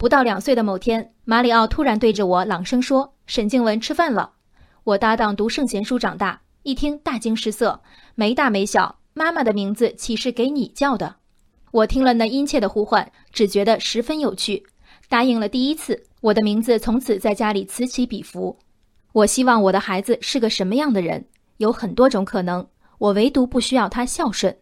不到两岁的某天，马里奥突然对着我朗声说：“沈静文吃饭了。”我搭档读圣贤书长大，一听大惊失色，没大没小，妈妈的名字岂是给你叫的？我听了那殷切的呼唤，只觉得十分有趣，答应了第一次，我的名字从此在家里此起彼伏。我希望我的孩子是个什么样的人？有很多种可能，我唯独不需要他孝顺。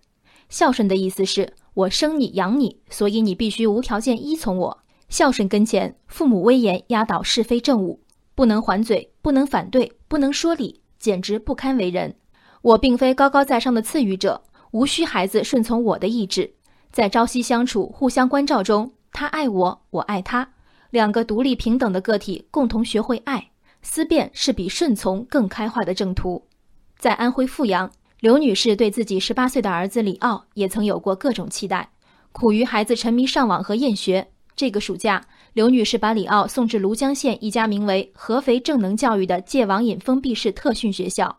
孝顺的意思是我生你养你，所以你必须无条件依从我。孝顺跟前，父母威严压倒是非正误，不能还嘴，不能反对，不能说理，简直不堪为人。我并非高高在上的赐予者，无需孩子顺从我的意志。在朝夕相处、互相关照中，他爱我，我爱他，两个独立平等的个体共同学会爱。思辨是比顺从更开化的正途。在安徽阜阳，刘女士对自己十八岁的儿子李奥也曾有过各种期待。苦于孩子沉迷上网和厌学，这个暑假，刘女士把李奥送至庐江县一家名为“合肥正能教育”的戒网瘾封闭式特训学校。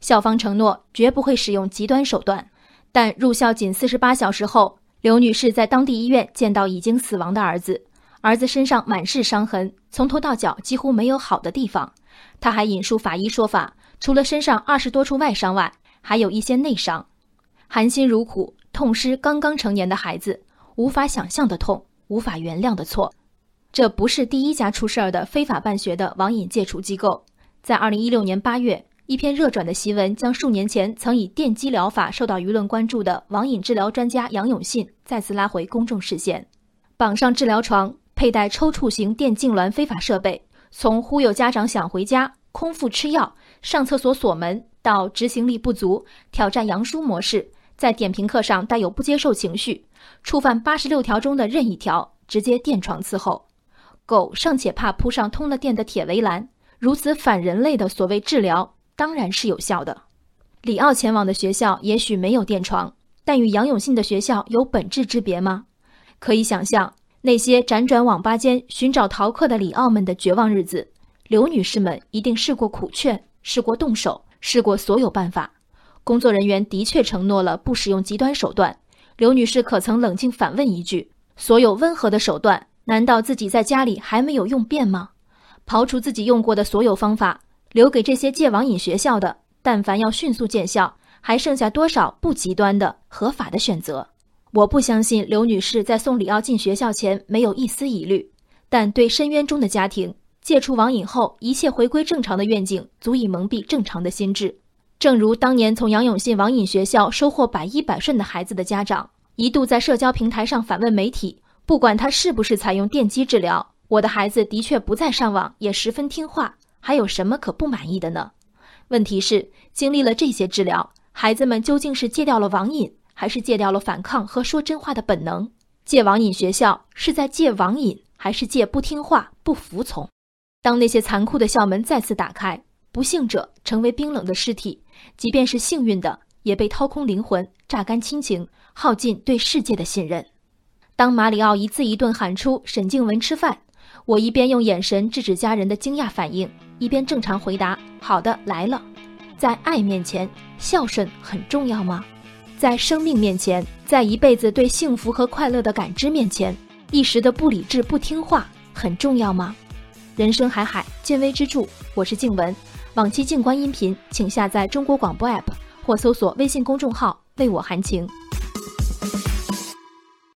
校方承诺绝不会使用极端手段，但入校仅四十八小时后，刘女士在当地医院见到已经死亡的儿子。儿子身上满是伤痕，从头到脚几乎没有好的地方。他还引述法医说法，除了身上二十多处外伤外，还有一些内伤。含辛茹苦，痛失刚刚成年的孩子，无法想象的痛，无法原谅的错。这不是第一家出事儿的非法办学的网瘾戒除机构。在二零一六年八月，一篇热转的檄文将数年前曾以电击疗法受到舆论关注的网瘾治疗专家杨永信再次拉回公众视线，绑上治疗床。佩戴抽搐型电痉挛非法设备，从忽悠家长想回家、空腹吃药、上厕所锁门，到执行力不足、挑战杨叔模式，在点评课上带有不接受情绪，触犯八十六条中的任意条，直接电床伺候。狗尚且怕铺上通了电的铁围栏，如此反人类的所谓治疗，当然是有效的。李奥前往的学校也许没有电床，但与杨永信的学校有本质之别吗？可以想象。那些辗转网吧间寻找逃课的里奥们的绝望日子，刘女士们一定试过苦劝，试过动手，试过所有办法。工作人员的确承诺了不使用极端手段。刘女士可曾冷静反问一句：所有温和的手段，难道自己在家里还没有用遍吗？刨除自己用过的所有方法，留给这些戒网瘾学校的，但凡要迅速见效，还剩下多少不极端的合法的选择？我不相信刘女士在送李奥进学校前没有一丝疑虑，但对深渊中的家庭戒除网瘾后一切回归正常的愿景，足以蒙蔽正常的心智。正如当年从杨永信网瘾学校收获百依百顺的孩子的家长，一度在社交平台上反问媒体：不管他是不是采用电击治疗，我的孩子的确不再上网，也十分听话，还有什么可不满意的呢？问题是，经历了这些治疗，孩子们究竟是戒掉了网瘾？还是戒掉了反抗和说真话的本能。戒网瘾学校是在戒网瘾，还是戒不听话、不服从？当那些残酷的校门再次打开，不幸者成为冰冷的尸体，即便是幸运的，也被掏空灵魂、榨干亲情、耗尽对世界的信任。当马里奥一字一顿喊出“沈静文吃饭”，我一边用眼神制止家人的惊讶反应，一边正常回答：“好的，来了。”在爱面前，孝顺很重要吗？在生命面前，在一辈子对幸福和快乐的感知面前，一时的不理智、不听话很重要吗？人生海海，见微知著。我是静文，往期静观音频，请下载中国广播 APP 或搜索微信公众号“为我含情”。